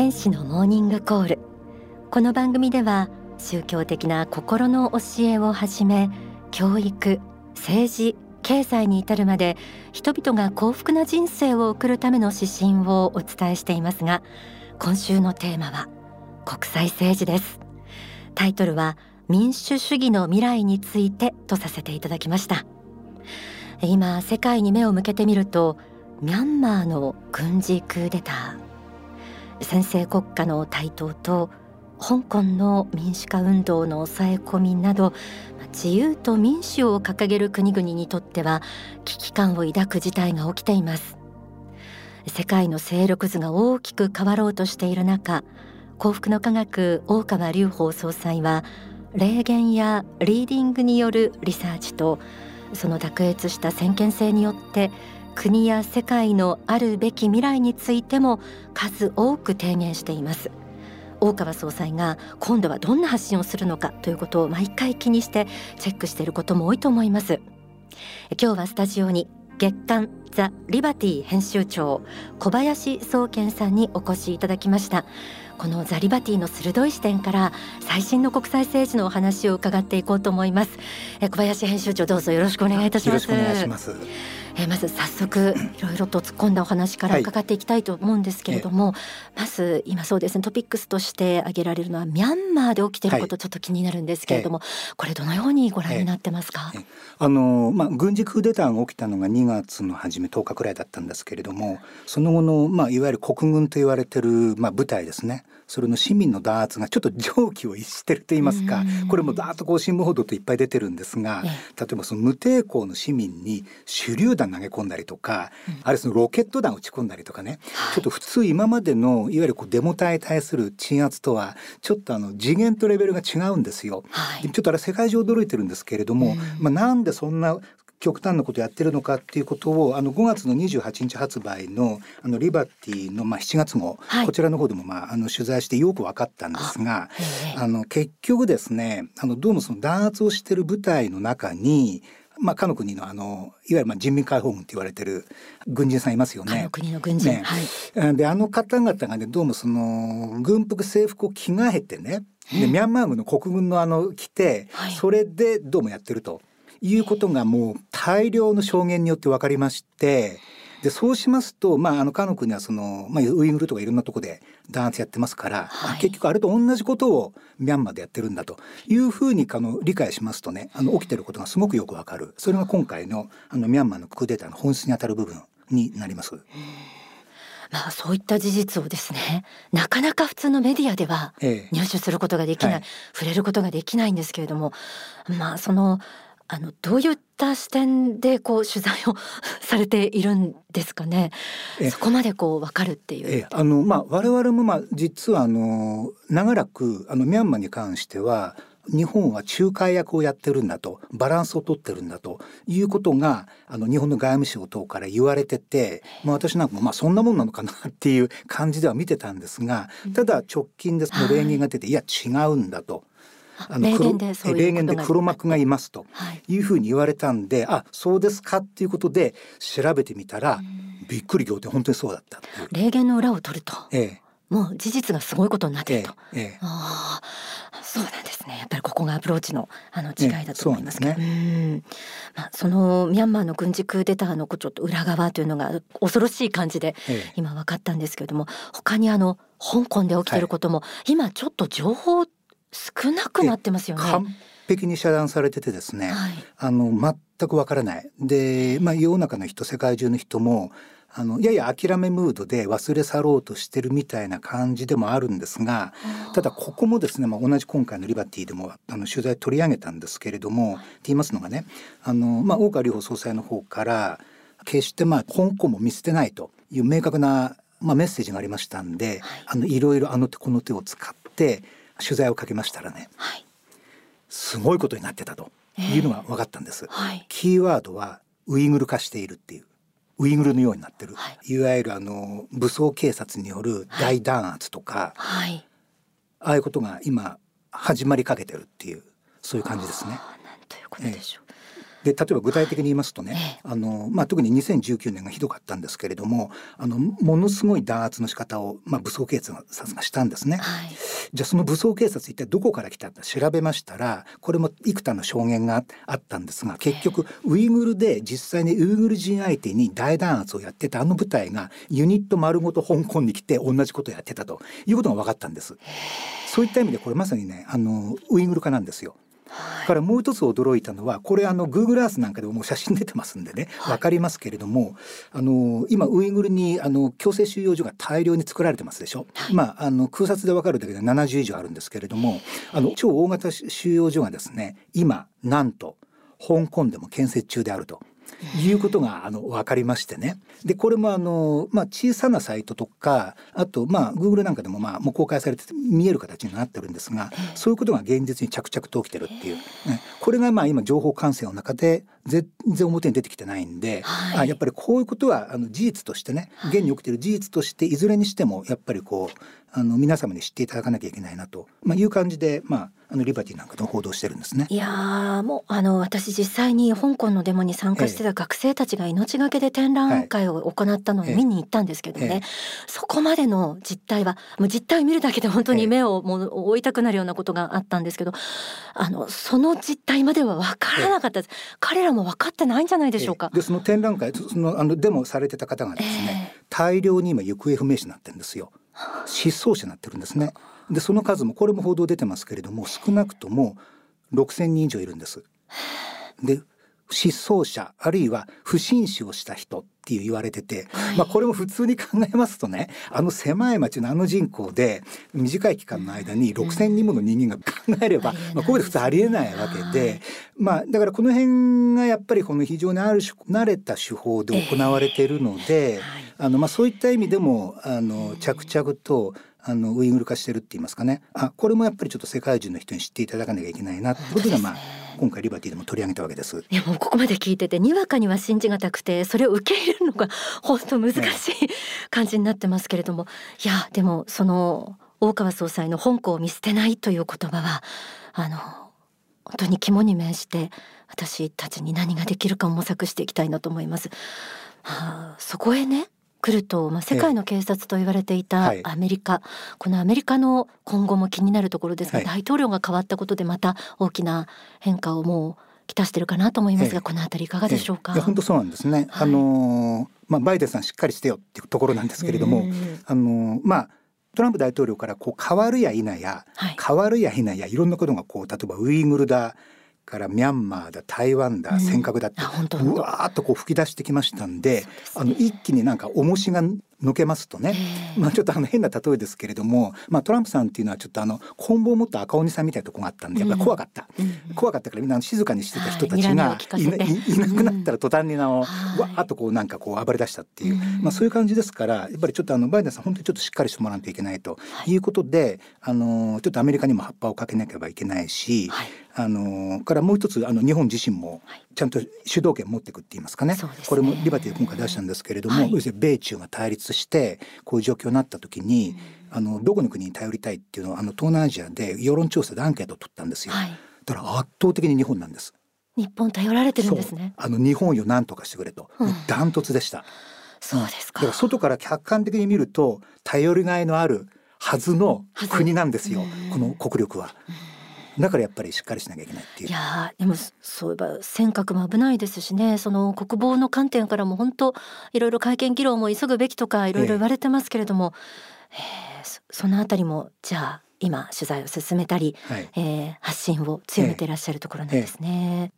天使のモーニングコール。この番組では宗教的な心の教えをはじめ教育政治経済に至るまで人々が幸福な人生を送るための指針をお伝えしていますが今週のテーマは国際政治です。タイトルは民主主義の未来についてとさせていただきました。今世界に目を向けてみるとミャンマーの軍事クーデター。先制国家の台頭と香港の民主化運動の抑え込みなど自由と民主を掲げる国々にとっては危機感を抱く事態が起きています。世界の勢力図が大きく変わろうとしている中幸福の科学大川隆法総裁は霊言やリーディングによるリサーチとその卓越した先見性によって国や世界のあるべき未来についても数多く提言しています。大川総裁が今度はどんな発信をするのかということを毎回気にしてチェックしていることも多いと思います。今日はスタジオに月刊ザ・リバティ編集長小林総研さんにお越しいただきました。このザリバティの鋭い視点から最新の国際政治のお話を伺っていこうと思います。小林編集長どうぞよろしくお願いいたします。よろしくお願いします。えー、まず早速 いろいろと突っ込んだお話から伺っていきたいと思うんですけれども、はい、まず今そうですねトピックスとして挙げられるのはミャンマーで起きていることちょっと気になるんですけれども、はい、これどのようにご覧になってますか、あのまあ軍事クーデターが起きたのが2月の初め10日くらいだったんですけれどもその後のまあいわゆる国軍と言われてるまあ部隊ですね。それの市民の弾圧がちょっと常軌を逸してると言いますかこれもだーっとこう新聞報道といっぱい出てるんですが例えばその無抵抗の市民に手榴弾投げ込んだりとか、うん、あるいはそのロケット弾撃ち込んだりとかね、はい、ちょっと普通今までのいわゆるこうデモ隊に対する鎮圧とはちょっとあの次元とレベルが違うんですよ。はい、ちょっとあれ世界中驚いてるんですけれども、うん、まあ、なんでそんな極端なことやってるのかっていうことをあの5月の28日発売のあのリバティのまあ7月号、はい、こちらの方でもまああの取材してよく分かったんですがあの結局ですねあのどうもその弾圧をしてる部隊の中にまあ、かの国のあのいわゆるまあ人民解放軍と言われてる軍人さんいますよね。国の軍人、ね、はい、であの方々がねどうもその軍服制服を着替えてねでミャンマー軍の国軍のあの着て、はい、それでどうもやってるということがもう大量の証言によって分かりまして。でそうしますと、まあ、あのかの国はその、まあ、ウイグルとかいろんなとこで弾圧やってますから、はい、結局あれと同じことをミャンマーでやってるんだというふうにあの理解しますとねあの起きてることがすごくよくわかる。それが今回のあのミャンマーのクーデターの本質にあたる部分になります。まあ、そういった事実をですねなかなか普通のメディアでは入手することができない、ええはい、触れることができないんですけれどもまあそのあのどういった視点でこう取材をされているんですかね？そこまでこうわかるっていう。えあのまあ我々もまあ実はあの長らくあのミャンマーに関しては日本は仲介役をやってるんだとバランスをとってるんだということがあの日本の外務省等から言われてて、まあ、私なんかもまあそんなもんなのかなっていう感じでは見てたんですがただ直近でその例言が出て、い、や違うんだと。あの例年で例年で黒幕がいますとい。うふうに言われたんで、はい、あそうですかっていうことで調べてみたらびっくり仰天。本当にそうだった霊言の裏を取ると、ええ、もう事実がすごいことになっていると、ええああそうなんですね。やっぱりここがアプローチのあの違いだと思いますけど、ね、まあ、そのミャンマーの軍事クーデターのちょっと裏側というのが恐ろしい感じで今分かったんですけれども、他にあの香港で起きていることも、今ちょっと情報少なくなってますよね。完璧に遮断されててですね、はい、あの全くわからない。で、まあ世の中の人、世界中の人もあのやや諦めムードで忘れ去ろうとしてるみたいな感じでもあるんですがただここもですね、まあ、同じ今回のリバティでもあの取材取り上げたんですけれども、はい、って言いますのがねあの、まあ、大川隆法総裁の方から決してまあ香港も見捨てないという明確な、まあ、メッセージがありましたんで、はい、あのいろいろあの手この手を使って取材をかけましたらね、はい、すごいことになってたというのが分かったんです、えーはい、キーワードはウイグル化しているっていうウイグルのようになってる、はい、いわゆるあの武装警察による大弾圧とか、はい、ああいうことが今始まりかけてるっていうそういう感じですね。なんということでしょう、えーで例えば具体的に言いますとね、あのまあ、特に2019年がひどかったんですけれどもあのものすごい弾圧の仕方を、まあ、武装警察がしたんですね。はい、じゃあその武装警察一体どこから来たか調べましたらこれも幾多の証言があったんですが結局ウイグルで実際にウイグル人相手に大弾圧をやってたあの部隊がユニット丸ごと香港に来て同じことをやってたということが分かったんです。そういった意味でこれまさにねあのウイグル化なんですよ。からもう一つ驚いたのはこれあの Google Earth なんかでももう写真出てますんでね分かりますけれども、あの今ウイグルにあの強制収容所が大量に作られてますでしょ、はい、まああの空撮で分かるだけで70以上あるんですけれどもあの超大型収容所がですね今なんと香港でも建設中であると。いうことがあの分かりましてね。でこれもあの、まあ、小さなサイトとかあとまあ Google なんかでもまあもう公開されてて見える形になってるんですがそういうことが現実に着々と起きてるっていう、ね、これがまあ今情報管制の中で全然表に出てきてないんで、はい、あやっぱりこういうことはあの事実としてね現に起きてる事実としていずれにしてもやっぱりこうあの皆様に知っていただかなきゃいけないなと、まあ、いう感じで、まあ、あのリバティなんかの報道してるんですね。いやもうあの私実際に香港のデモに参加してた学生たちが命がけで展覧会を行ったのを見に行ったんですけどね、ええそこまでの実態はもう実態を見るだけで本当に目をもう追いたくなるようなことがあったんですけどあのその実態までは分からなかったです、彼らも分かってないんじゃないでしょうか。でその展覧会そのあのデモされてた方がですね、大量に今行方不明者になってるんですよ。失踪者になってるんですね。でその数もこれも報道出てますけれども少なくとも6,000人以上いるんです。で失踪者あるいは不審死をした人っていう言われてて、はい、まあこれも普通に考えますとねあの狭い町のあの人口で短い期間の間に6,000人もの人間が考えれば、まあ、ここで普通ありえないわけで、まあだからこの辺がやっぱりこの非常にある種慣れた手法で行われているので、あのまあそういった意味でもあの着々とあのウイグル化してるって言いますかねあこれもやっぱりちょっと世界中の人に知っていただかなきゃいけないなってことがまあ今回リバティでも取り上げたわけです。いやもうここまで聞いててにわかには信じがたくてそれを受け入れるのが 本当難しい、感じになってますけれどもいやでもその大川総裁の香港を見捨てないという言葉はあの本当に肝に銘じて私たちに何ができるかを模索していきたいなと思います。はあ、そこへね来ると、まあ、世界の警察と言われていたアメリカ、はい、このアメリカの今後も気になるところですが、はい、大統領が変わったことでまた大きな変化をもうきたしてるかなと思いますが、このあたりいかがでしょうか？本当そうなんですね。あのまあバイデンさんしっかりしてよっていうところなんですけれども、あのまあトランプ大統領からこう変わるや否や、変わるや否やいろんなことがこう例えばウイグルだからミャンマーだ台湾だ尖閣だって、うわーっとこう吹き出してきましたんで、あの一気になんか重しが抜けますとね、まあ、ちょっとあの変な例えですけれども、まあ、トランプさんっていうのはちょっとあの棍棒を持った赤鬼さんみたいなとこがあったんでやっぱり怖かった、うん、怖かったからみんな静かにしてた人たちがい,、いなくなったら途端になお、わーっとこうなんかこう暴れ出したっていう、まあ、そういう感じですからやっぱりちょっとあのバイデンさん本当にちょっとしっかりしてもらわないといけないと。い。うことで、あのちょっとアメリカにも葉っぱをかけなければいけないし、はい、あのからもう一つあの日本自身もちゃんと主導権持っていくって言いますかね、ね、これもリバティで今回出したんですけれども、はい、要するに米中が対立してこういう状況になった時に、うん、あのどこの国に頼りたいっていうのはあの東南アジアで世論調査でアンケートを取ったんですよ、はい、だから圧倒的に日本なんです。日本頼られてるんですね。あの日本よ何とかしてくれと、うん、ダントツでした。そうですか。だから外から客観的に見ると頼りがいのあるはずの国なんですよ、この国力は。だからやっぱりしっかりしなきゃいけないっていう。いやでもそういえば尖閣も危ないですしね。その国防の観点からも本当いろいろ会見議論も急ぐべきとかいろいろ言われてますけれども、えー、そそのあたりもじゃあ今取材を進めたり、はい、えー、発信を強めていらっしゃるところなんですね。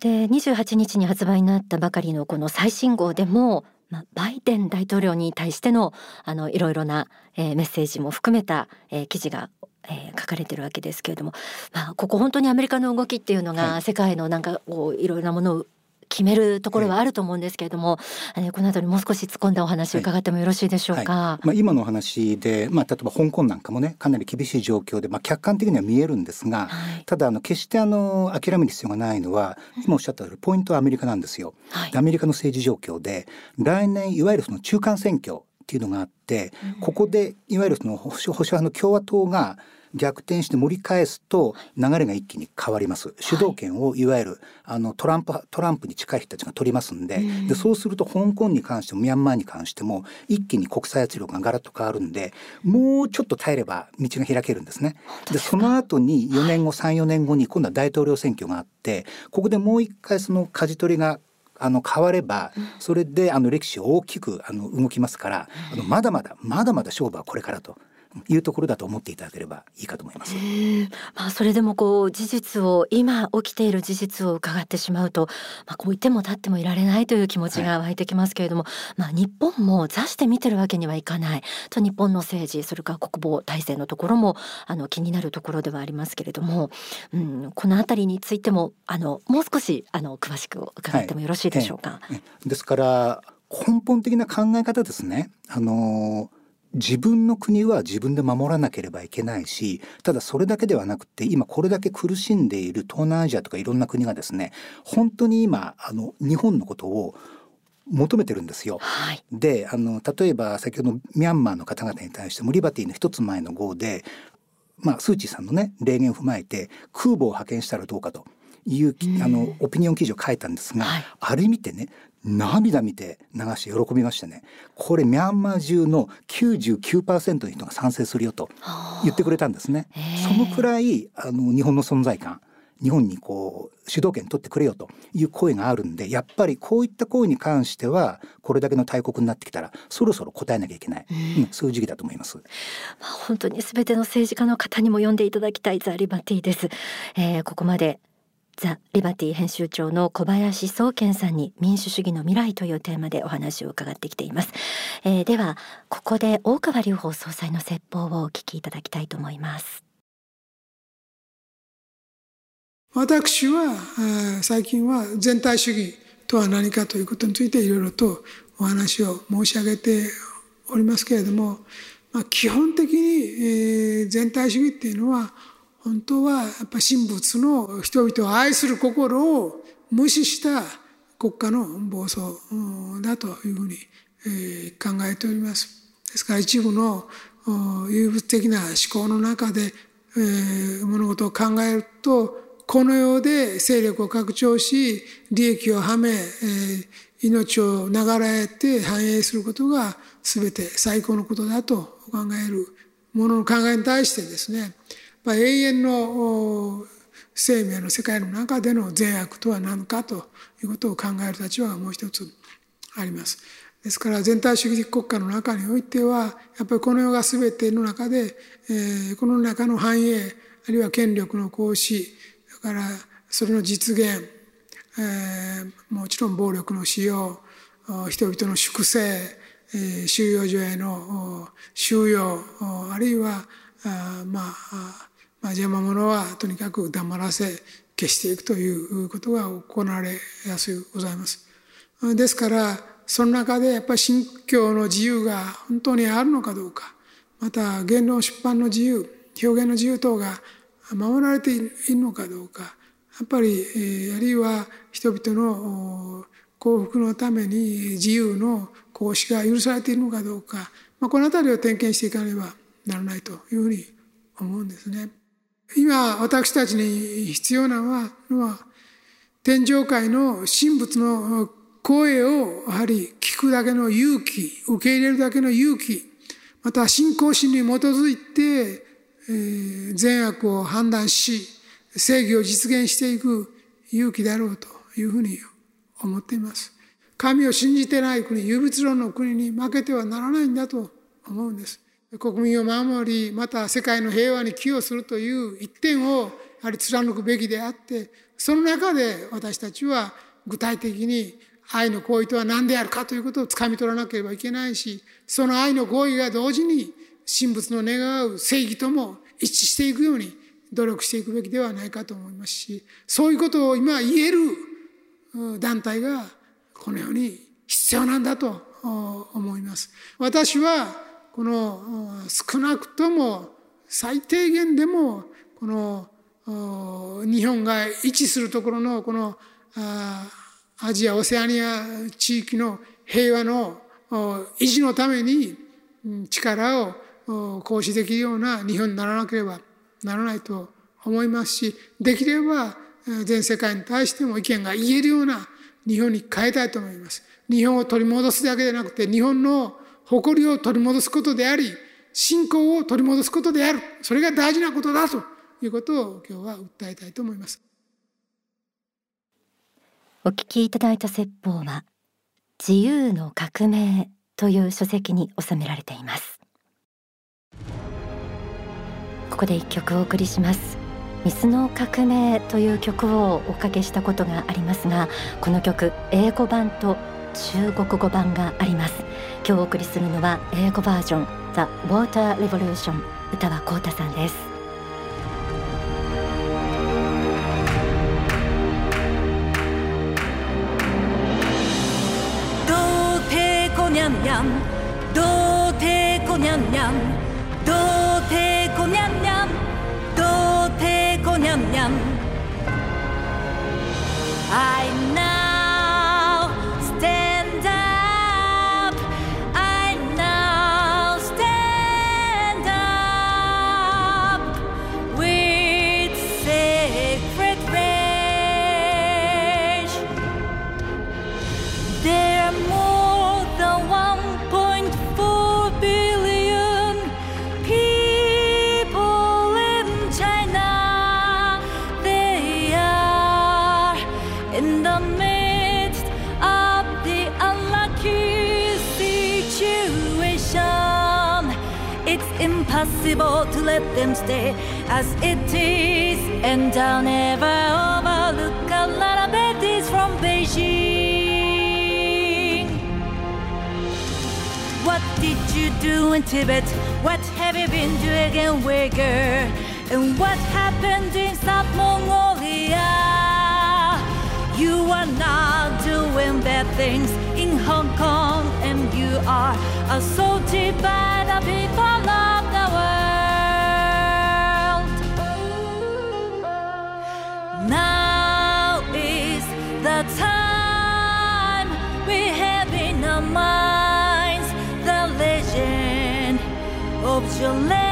えー、で28日に発売になったばかりのこの最新号でもまあ、バイデン大統領に対してのあのいろいろな、えー、メッセージも含めた、えー、記事がえー、書かれてるわけですけれども、まあ、ここ本当にアメリカの動きっていうのが世界のなんかこういろいろなものを決めるところはあると思うんですけれども、はい、この後にもう少し突っ込んだお話を伺ってもよろしいでしょうか？はい。はい、まあ、今のお話で、まあ、例えば香港なんかもねかなり厳しい状況で、まあ、客観的には見えるんですが、ただあの決してあの諦める必要がないのは今おっしゃったポイントはアメリカなんですよ。アメリカの政治状況で来年いわゆるその中間選挙っていうのがあって、ここでいわゆるその保守派の共和党が逆転して盛り返すと流れが一気に変わります。主導権をいわゆるあのトランプトランプに近い人たちが取りますんででそうすると香港に関してもミャンマーに関しても一気に国際圧力がガラッと変わるんでもうちょっと耐えれば道が開けるんですね。でその後に4年後34年後に今度は大統領選挙があってここでもう一回その舵取りがあの変わればそれであの歴史大きくあの動きますからあのまだまだまだまだ勝負はこれからというところだと思っていただければいいかと思います。まあそれでもこう事実を今起きている事実を伺ってしまうと、まあこう言っても立ってもいられないという気持ちが湧いてきますけれども、はい、まあ日本も座して見てるわけにはいかないと日本の政治それから国防体制のところもあの気になるところではありますけれども、うん、このあたりについてもあのもう少しあの詳しく伺ってもよろしいでしょうか？はい、ですから根本的な考え方ですね。あのー自分の国は自分で守らなければいけないしただそれだけではなくて今これだけ苦しんでいる東南アジアとかいろんな国がですね本当に今あの日本のことを求めてるんですよ。はい、であの例えば先ほどミャンマーの方々に対してもリバティの一つ前の号で、まあ、スー・チーさんのね例言を踏まえて空母を派遣したらどうかと。いうあのオピニオン記事を書いたんですが、はい、あれ見てね涙見て流して喜びましたね。これミャンマー中の99%の人が賛成するよと言ってくれたんですね。そのくらいあの日本の存在感日本にこう主導権取ってくれよという声があるんでやっぱりこういった声に関してはこれだけの大国になってきたらそろそろ答えなきゃいけない、うん、そういう時期だと思います。まあ、本当にすべての政治家の方にも読んでいただきたいザリバティです。えー、ここまでザ・リバティ編集長の小林宗健さんに民主主義の未来というテーマでお話を伺ってきています、えー、ではここで大川隆法総裁の説法をお聞きいただきたいと思います。私は最近は全体主義とは何かということについていろいろとお話を申し上げておりますけれども、まあ、基本的に全体主義っていうのは本当はやっぱ神仏の人々を愛する心を無視した国家の暴走だというふうに考えております。ですから一部の有物的な思考の中で物事を考えるとこの世で勢力を拡張し利益をはめ命を流れて繁栄することが全て最高のことだと考えるものの考えに対してですねまあ、永遠の生命の世界の中での善悪とは何かということを考える立場がもう一つあります。ですから全体主義的国家の中においてはやっぱりこの世が全ての中で、えー、この中の繁栄あるいは権力の行使だからそれの実現、えー、もちろん暴力の使用人々の粛清、えー、収容所への収容あるいはあまあまあ、邪魔者はとにかく黙らせ消していくということが行われやすいございます。ですからその中でやっぱり信教の自由が本当にあるのかどうかまた言論出版の自由表現の自由等が守られているのかどうかやっぱり、あるいは人々の幸福のために自由の行使が許されているのかどうか、まあ、この辺りを点検していかねばならないというふうに思うんですね。今私たちに必要なのは天上界の神仏の声をやはり聞くだけの勇気受け入れるだけの勇気また信仰心に基づいて、善悪を判断し正義を実現していく勇気だろうというふうに思っています。神を信じてない国、有物論の国に負けてはならないんだと思うんです。国民を守りまた世界の平和に寄与するという一点をやはり貫くべきであってその中で私たちは具体的に愛の行為とは何であるかということをつかみ取らなければいけないしその愛の行為が同時に神仏の願う正義とも一致していくように努力していくべきではないかと思いますしそういうことを今言える団体がこの世に必要なんだと思います。私はこの少なくとも最低限でもこの日本が位置するところのこのアジアオセアニア地域の平和の維持のために力を行使できるような日本にならなければならないと思いますしできれば全世界に対しても意見が言えるような日本に変えたいと思います。日本を取り戻すだけでなくて日本の誇りを取り戻すことであり信仰を取り戻すことである。それが大事なことだということを今日は訴えたいと思います。お聞きいただいた説法は自由の革命という書籍に収められています。ここで一曲お送りします。水の革命という曲をおかけしたことがありますがこの曲英語版と中国語版があります今日お送りするのは英語バージョン The Water Revolution 歌はコータさんです娘娘，都提姑娘娘，都提姑娘娘，都提姑娘娘。I know. impossible stay as it is. And I'll never overlook a lot of beauties from Beijing. What did you do in Tibet? What have you been doing in Uyghur? And what happened in South Mongolia? You are not doing bad things in Hong Kong, and you are assaulted by the people the time we have in our minds the legend of Jolene. people,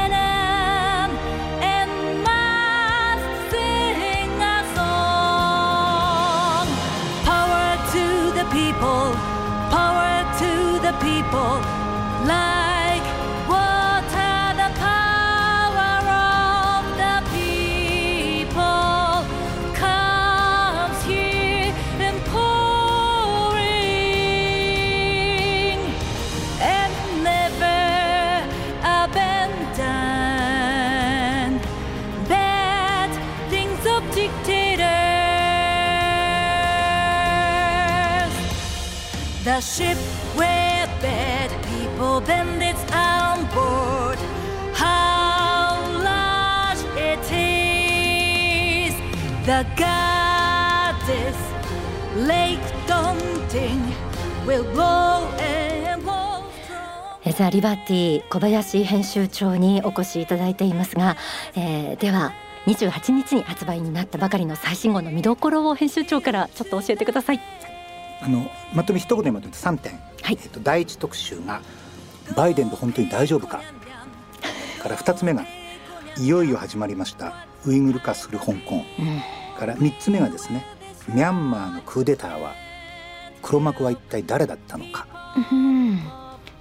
a ship where bad people bandits on board. How large it is. The goddess Lake Daunting will blow and blow. ザ・リバティ小林編集長にお越しいただいていますが、えー、では28日に発売になったばかりの最新号の見どころを編集長からちょっと教えてください。あのまとめ一言でまとめて3点、はい、えっと、第一特集が「バイデンと本当に大丈夫か?」から2つ目が「いよいよ始まりましたウイグル化する香港」うん、から3つ目がですね「ミャンマーのクーデターは黒幕は一体誰だったのか」うん。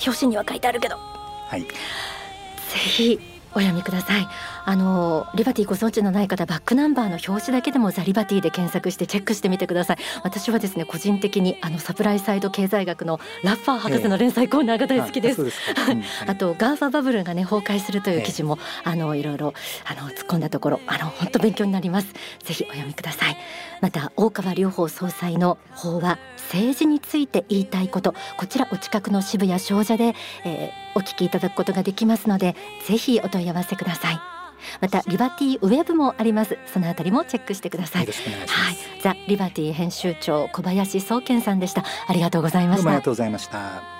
表紙には書いてあるけど。はい、ぜひお読みください。あのリバティご存知のない方バックナンバーの表紙だけでもザリバティで検索してチェックしてみてください。私はですね個人的にあのサプライサイド経済学のラッファー博士の連載コーナーが大好きです、えー、あと GAFA バブルがね崩壊するという記事も、えー、あのいろいろあの突っ込んだところあの本当勉強になります。ぜひお読みください。また大川隆法総裁の法話政治について言いたいこと。こちらお近くの渋谷精舎で、えー、お聞きいただくことができますのでぜひお問い合わせください。またリバティウェブもあります。そのあたりもチェックしてください。はい。ザ・リバティ編集長小林宗健さんでした。ありがとうございました。ありがとうございました